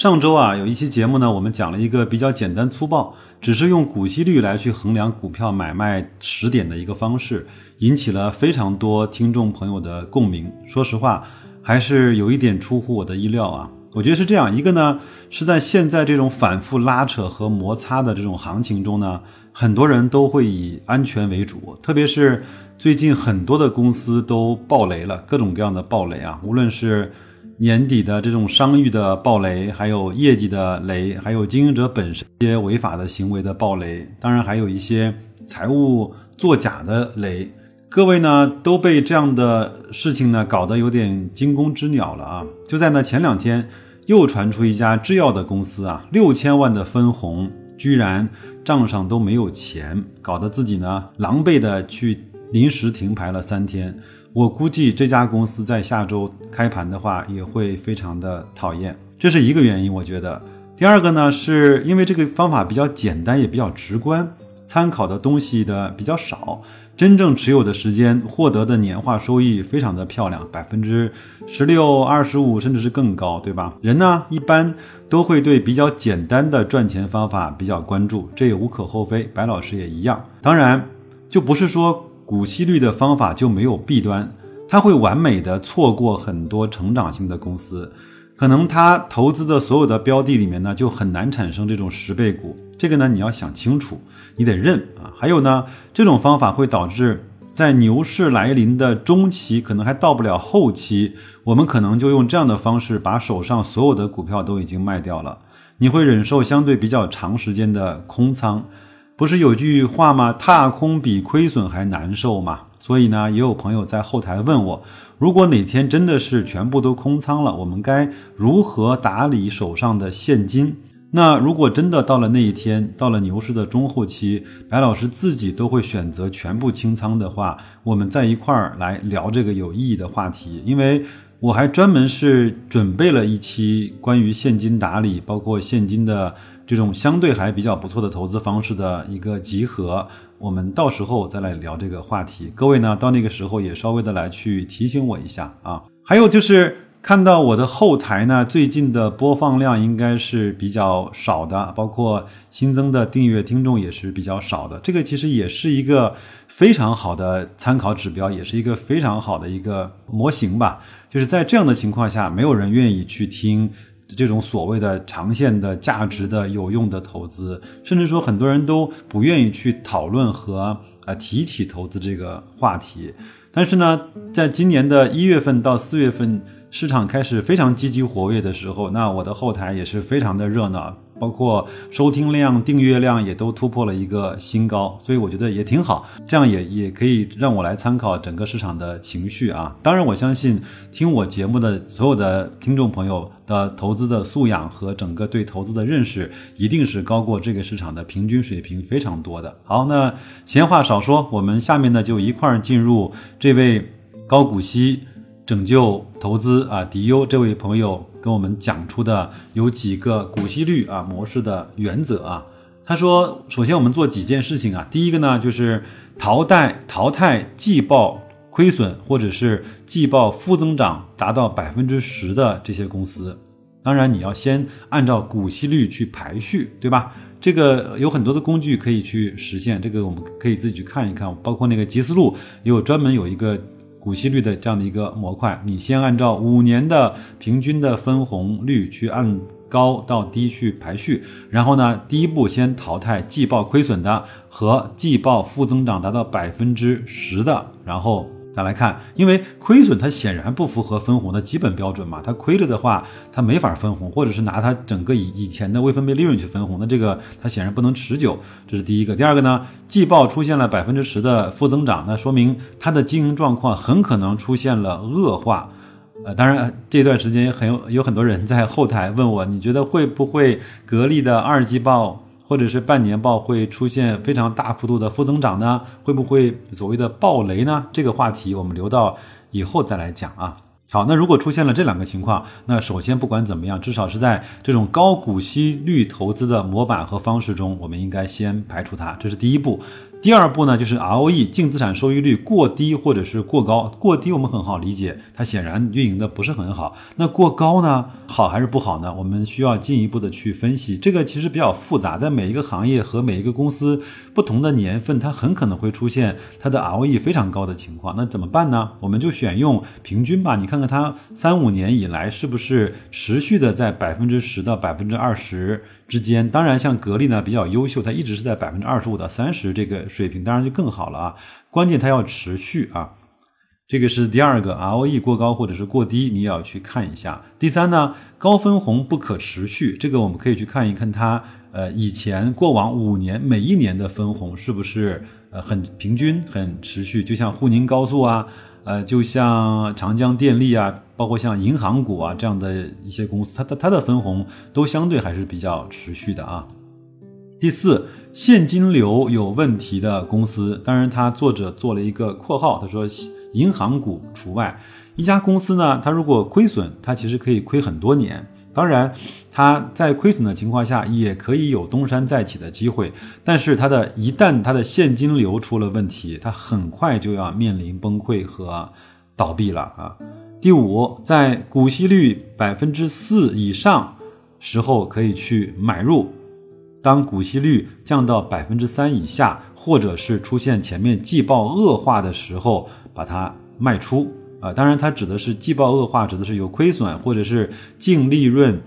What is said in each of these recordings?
上周啊，有一期节目呢，我们讲了一个比较简单粗暴，只是用股息率来去衡量股票买卖时点的一个方式，引起了非常多听众朋友的共鸣。说实话，还是有一点出乎我的意料啊。我觉得是这样一个呢，是在现在这种反复拉扯和摩擦的这种行情中呢，很多人都会以安全为主，特别是。最近很多的公司都爆雷了，各种各样的爆雷啊，无论是年底的这种商誉的爆雷，还有业绩的雷，还有经营者本身一些违法的行为的爆雷，当然还有一些财务作假的雷。各位呢都被这样的事情呢搞得有点惊弓之鸟了啊！就在那前两天，又传出一家制药的公司啊，六千万的分红居然账上都没有钱，搞得自己呢狼狈的去。临时停牌了三天，我估计这家公司在下周开盘的话也会非常的讨厌，这是一个原因。我觉得第二个呢，是因为这个方法比较简单，也比较直观，参考的东西的比较少，真正持有的时间获得的年化收益非常的漂亮，百分之十六、二十五，甚至是更高，对吧？人呢一般都会对比较简单的赚钱方法比较关注，这也无可厚非。白老师也一样，当然就不是说。股息率的方法就没有弊端，它会完美的错过很多成长性的公司，可能它投资的所有的标的里面呢，就很难产生这种十倍股。这个呢，你要想清楚，你得认啊。还有呢，这种方法会导致在牛市来临的中期，可能还到不了后期，我们可能就用这样的方式把手上所有的股票都已经卖掉了，你会忍受相对比较长时间的空仓。不是有句话吗？踏空比亏损还难受嘛。所以呢，也有朋友在后台问我，如果哪天真的是全部都空仓了，我们该如何打理手上的现金？那如果真的到了那一天，到了牛市的中后期，白老师自己都会选择全部清仓的话，我们在一块儿来聊这个有意义的话题，因为我还专门是准备了一期关于现金打理，包括现金的。这种相对还比较不错的投资方式的一个集合，我们到时候再来聊这个话题。各位呢，到那个时候也稍微的来去提醒我一下啊。还有就是看到我的后台呢，最近的播放量应该是比较少的，包括新增的订阅听众也是比较少的。这个其实也是一个非常好的参考指标，也是一个非常好的一个模型吧。就是在这样的情况下，没有人愿意去听。这种所谓的长线的价值的有用的投资，甚至说很多人都不愿意去讨论和呃提起投资这个话题。但是呢，在今年的一月份到四月份，市场开始非常积极活跃的时候，那我的后台也是非常的热闹。包括收听量、订阅量也都突破了一个新高，所以我觉得也挺好，这样也也可以让我来参考整个市场的情绪啊。当然，我相信听我节目的所有的听众朋友的投资的素养和整个对投资的认识，一定是高过这个市场的平均水平非常多的。好，那闲话少说，我们下面呢就一块儿进入这位高股息拯救投资啊迪优这位朋友。跟我们讲出的有几个股息率啊模式的原则啊，他说，首先我们做几件事情啊，第一个呢就是淘汰淘汰季报亏损或者是季报负增长达到百分之十的这些公司，当然你要先按照股息率去排序，对吧？这个有很多的工具可以去实现，这个我们可以自己去看一看，包括那个吉思路也有专门有一个。股息率的这样的一个模块，你先按照五年的平均的分红率去按高到低去排序，然后呢，第一步先淘汰季报亏损的和季报负增长达到百分之十的，然后。再来看，因为亏损它显然不符合分红的基本标准嘛，它亏了的话，它没法分红，或者是拿它整个以以前的未分配利润去分红，那这个它显然不能持久，这是第一个。第二个呢，季报出现了百分之十的负增长，那说明它的经营状况很可能出现了恶化。呃，当然这段时间很有有很多人在后台问我，你觉得会不会格力的二季报或者是半年报会出现非常大幅度的负增长呢？会不会所谓的暴雷呢？这个话题我们留到以后再来讲啊。好，那如果出现了这两个情况，那首先不管怎么样，至少是在这种高股息率投资的模板和方式中，我们应该先排除它，这是第一步。第二步呢，就是 ROE 净资产收益率过低或者是过高。过低我们很好理解，它显然运营的不是很好。那过高呢，好还是不好呢？我们需要进一步的去分析。这个其实比较复杂，在每一个行业和每一个公司不同的年份，它很可能会出现它的 ROE 非常高的情况。那怎么办呢？我们就选用平均吧。你看看它三五年以来是不是持续的在百分之十到百分之二十。之间，当然像格力呢比较优秀，它一直是在百分之二十五到三十这个水平，当然就更好了啊。关键它要持续啊，这个是第二个 ROE 过高或者是过低，你也要去看一下。第三呢，高分红不可持续，这个我们可以去看一看它呃以前过往五年每一年的分红是不是呃很平均很持续，就像沪宁高速啊。呃，就像长江电力啊，包括像银行股啊这样的一些公司，它的它的分红都相对还是比较持续的啊。第四，现金流有问题的公司，当然，他作者做了一个括号，他说银行股除外。一家公司呢，它如果亏损，它其实可以亏很多年。当然，它在亏损的情况下也可以有东山再起的机会，但是它的一旦它的现金流出了问题，它很快就要面临崩溃和倒闭了啊。第五，在股息率百分之四以上时候可以去买入，当股息率降到百分之三以下，或者是出现前面季报恶化的时候，把它卖出。啊，当然，它指的是季报恶化，指的是有亏损，或者是净利润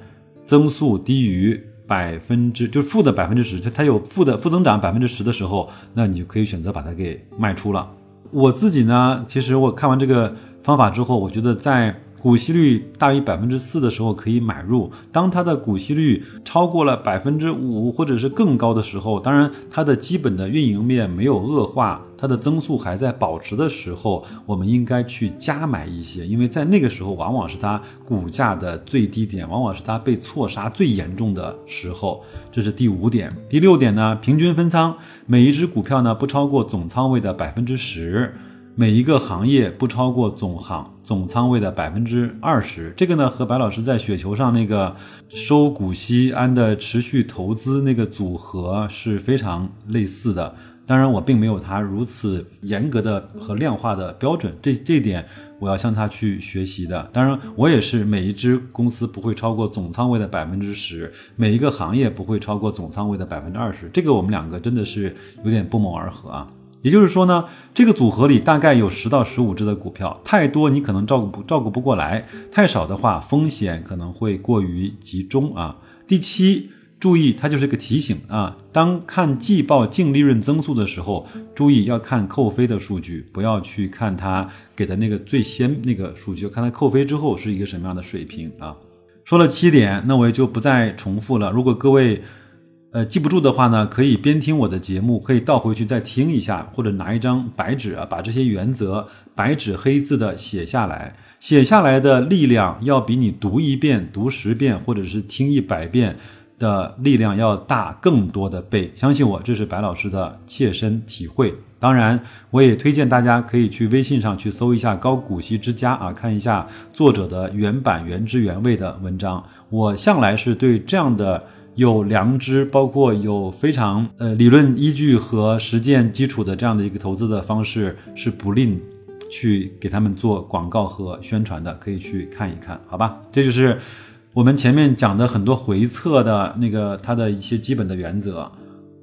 增速低于百分之，就是负的百分之十，就它有负的负增长百分之十的时候，那你就可以选择把它给卖出了。我自己呢，其实我看完这个方法之后，我觉得在。股息率大于百分之四的时候可以买入，当它的股息率超过了百分之五或者是更高的时候，当然它的基本的运营面没有恶化，它的增速还在保持的时候，我们应该去加买一些，因为在那个时候往往是它股价的最低点，往往是它被错杀最严重的时候。这是第五点，第六点呢，平均分仓，每一只股票呢不超过总仓位的百分之十。每一个行业不超过总行总仓位的百分之二十，这个呢和白老师在雪球上那个收股息安的持续投资那个组合是非常类似的。当然，我并没有他如此严格的和量化的标准，这这点我要向他去学习的。当然，我也是每一只公司不会超过总仓位的百分之十，每一个行业不会超过总仓位的百分之二十。这个我们两个真的是有点不谋而合啊。也就是说呢，这个组合里大概有十到十五只的股票，太多你可能照顾不照顾不过来，太少的话风险可能会过于集中啊。第七，注意它就是个提醒啊，当看季报净利润增速的时候，注意要看扣非的数据，不要去看它给的那个最先那个数据，看它扣非之后是一个什么样的水平啊。说了七点，那我也就不再重复了。如果各位。呃，记不住的话呢，可以边听我的节目，可以倒回去再听一下，或者拿一张白纸啊，把这些原则白纸黑字的写下来。写下来的力量要比你读一遍、读十遍，或者是听一百遍的力量要大更多的倍。相信我，这是白老师的切身体会。当然，我也推荐大家可以去微信上去搜一下“高股息之家”啊，看一下作者的原版原汁原味的文章。我向来是对这样的。有良知，包括有非常呃理论依据和实践基础的这样的一个投资的方式，是不吝去给他们做广告和宣传的，可以去看一看，好吧？这就是我们前面讲的很多回测的那个它的一些基本的原则，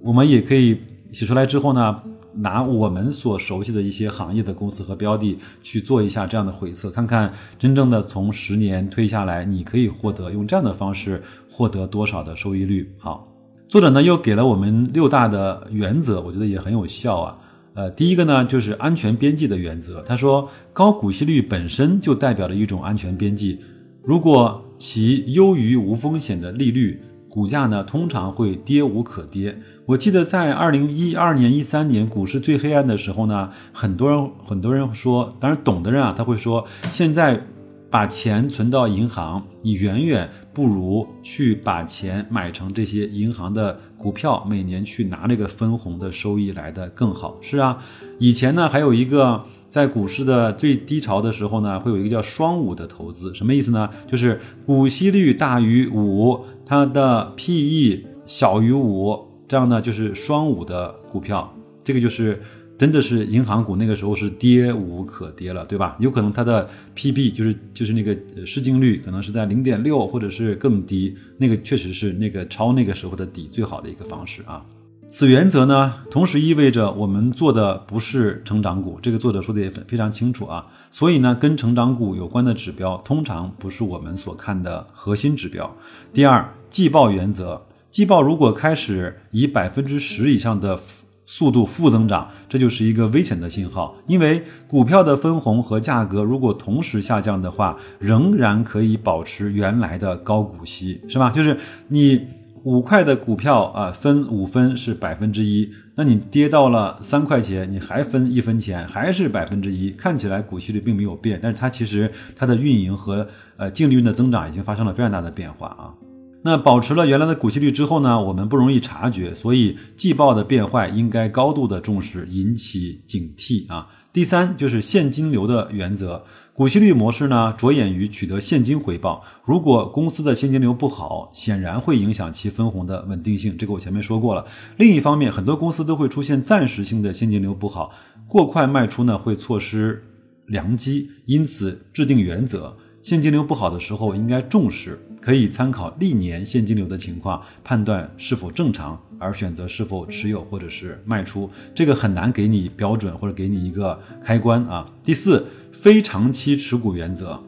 我们也可以写出来之后呢。拿我们所熟悉的一些行业的公司和标的去做一下这样的回测，看看真正的从十年推下来，你可以获得用这样的方式获得多少的收益率。好，作者呢又给了我们六大的原则，我觉得也很有效啊。呃，第一个呢就是安全边际的原则，他说高股息率本身就代表着一种安全边际，如果其优于无风险的利率。股价呢，通常会跌无可跌。我记得在二零一二年、一三年股市最黑暗的时候呢，很多人很多人说，当然懂的人啊，他会说，现在把钱存到银行，你远远不如去把钱买成这些银行的股票，每年去拿这个分红的收益来的更好。是啊，以前呢还有一个在股市的最低潮的时候呢，会有一个叫双五的投资，什么意思呢？就是股息率大于五，它的 PE 小于五，这样呢就是双五的股票，这个就是。真的是银行股那个时候是跌无可跌了，对吧？有可能它的 PB 就是就是那个市净率可能是在零点六或者是更低，那个确实是那个抄那个时候的底最好的一个方式啊。此原则呢，同时意味着我们做的不是成长股，这个作者说的也非常清楚啊。所以呢，跟成长股有关的指标通常不是我们所看的核心指标。第二，季报原则，季报如果开始以百分之十以上的。速度负增长，这就是一个危险的信号。因为股票的分红和价格如果同时下降的话，仍然可以保持原来的高股息，是吧？就是你五块的股票啊，分五分是百分之一，那你跌到了三块钱，你还分一分钱，还是百分之一，看起来股息率并没有变，但是它其实它的运营和呃净利润的增长已经发生了非常大的变化啊。那保持了原来的股息率之后呢，我们不容易察觉，所以季报的变坏应该高度的重视，引起警惕啊。第三就是现金流的原则，股息率模式呢着眼于取得现金回报，如果公司的现金流不好，显然会影响其分红的稳定性，这个我前面说过了。另一方面，很多公司都会出现暂时性的现金流不好，过快卖出呢会错失良机，因此制定原则。现金流不好的时候应该重视，可以参考历年现金流的情况判断是否正常，而选择是否持有或者是卖出。这个很难给你标准或者给你一个开关啊。第四，非长期持股原则，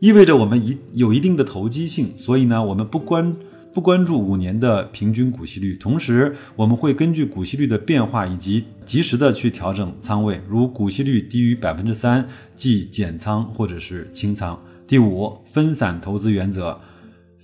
意味着我们一有一定的投机性，所以呢，我们不关不关注五年的平均股息率，同时我们会根据股息率的变化以及及时的去调整仓位，如股息率低于百分之三，即减仓或者是清仓。第五，分散投资原则。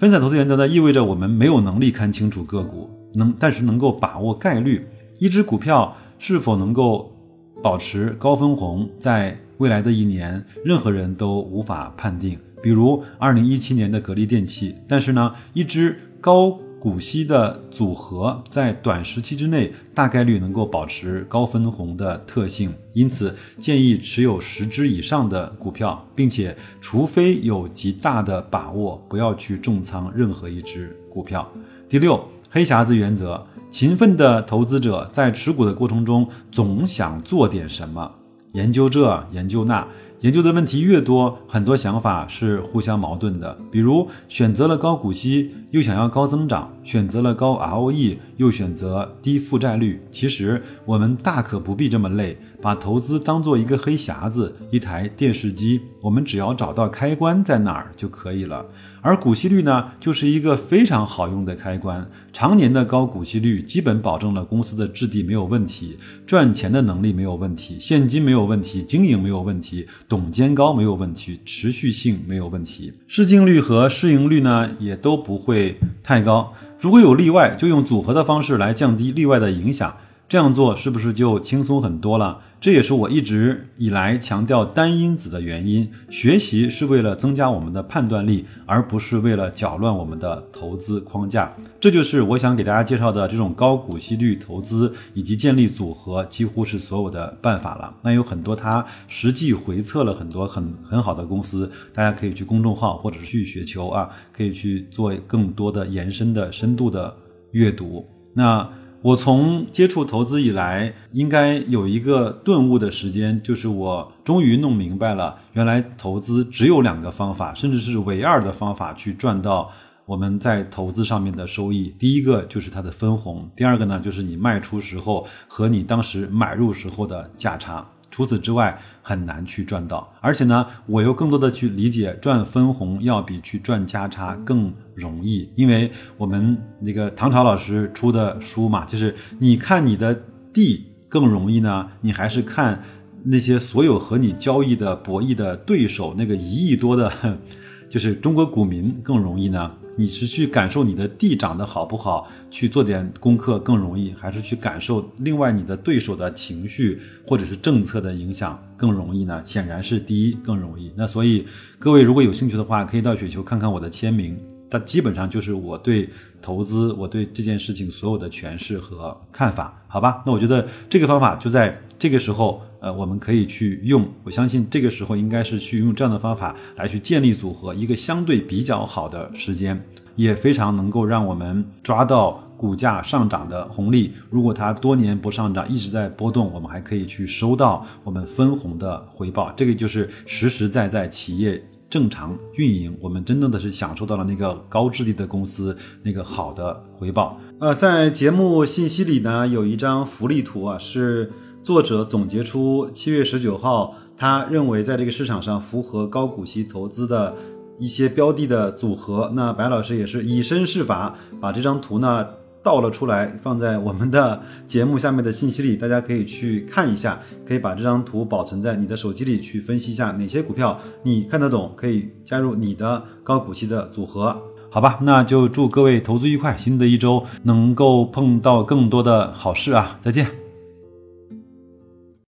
分散投资原则呢，意味着我们没有能力看清楚个股，能但是能够把握概率。一只股票是否能够保持高分红，在未来的一年，任何人都无法判定。比如二零一七年的格力电器，但是呢，一只高。股息的组合在短时期之内大概率能够保持高分红的特性，因此建议持有十只以上的股票，并且除非有极大的把握，不要去重仓任何一只股票。第六，黑匣子原则：勤奋的投资者在持股的过程中总想做点什么，研究这，研究那。研究的问题越多，很多想法是互相矛盾的。比如选择了高股息，又想要高增长；选择了高 ROE，又选择低负债率。其实我们大可不必这么累。把投资当做一个黑匣子，一台电视机，我们只要找到开关在哪儿就可以了。而股息率呢，就是一个非常好用的开关。常年的高股息率，基本保证了公司的质地没有问题，赚钱的能力没有问题，现金没有问题，经营没有问题，董监高没有问题，持续性没有问题，市净率和市盈率呢也都不会太高。如果有例外，就用组合的方式来降低例外的影响。这样做是不是就轻松很多了？这也是我一直以来强调单因子的原因。学习是为了增加我们的判断力，而不是为了搅乱我们的投资框架。这就是我想给大家介绍的这种高股息率投资以及建立组合，几乎是所有的办法了。那有很多它实际回测了很多很很好的公司，大家可以去公众号或者是去雪球啊，可以去做更多的延伸的深度的阅读。那。我从接触投资以来，应该有一个顿悟的时间，就是我终于弄明白了，原来投资只有两个方法，甚至是唯二的方法去赚到我们在投资上面的收益。第一个就是它的分红，第二个呢就是你卖出时候和你当时买入时候的价差。除此之外，很难去赚到。而且呢，我又更多的去理解，赚分红要比去赚价差更容易。因为我们那个唐朝老师出的书嘛，就是你看你的地更容易呢，你还是看那些所有和你交易的博弈的对手那个一亿多的，就是中国股民更容易呢？你是去感受你的地长得好不好，去做点功课更容易，还是去感受另外你的对手的情绪或者是政策的影响更容易呢？显然是第一更容易。那所以各位如果有兴趣的话，可以到雪球看看我的签名。它基本上就是我对投资、我对这件事情所有的诠释和看法，好吧？那我觉得这个方法就在这个时候，呃，我们可以去用。我相信这个时候应该是去用这样的方法来去建立组合，一个相对比较好的时间，也非常能够让我们抓到股价上涨的红利。如果它多年不上涨，一直在波动，我们还可以去收到我们分红的回报。这个就是实实在在企业。正常运营，我们真正的是享受到了那个高质地的公司那个好的回报。呃，在节目信息里呢，有一张福利图啊，是作者总结出七月十九号他认为在这个市场上符合高股息投资的一些标的的组合。那白老师也是以身试法，把这张图呢。倒了出来，放在我们的节目下面的信息里，大家可以去看一下，可以把这张图保存在你的手机里，去分析一下哪些股票你看得懂，可以加入你的高股息的组合，好吧？那就祝各位投资愉快，新的一周能够碰到更多的好事啊！再见。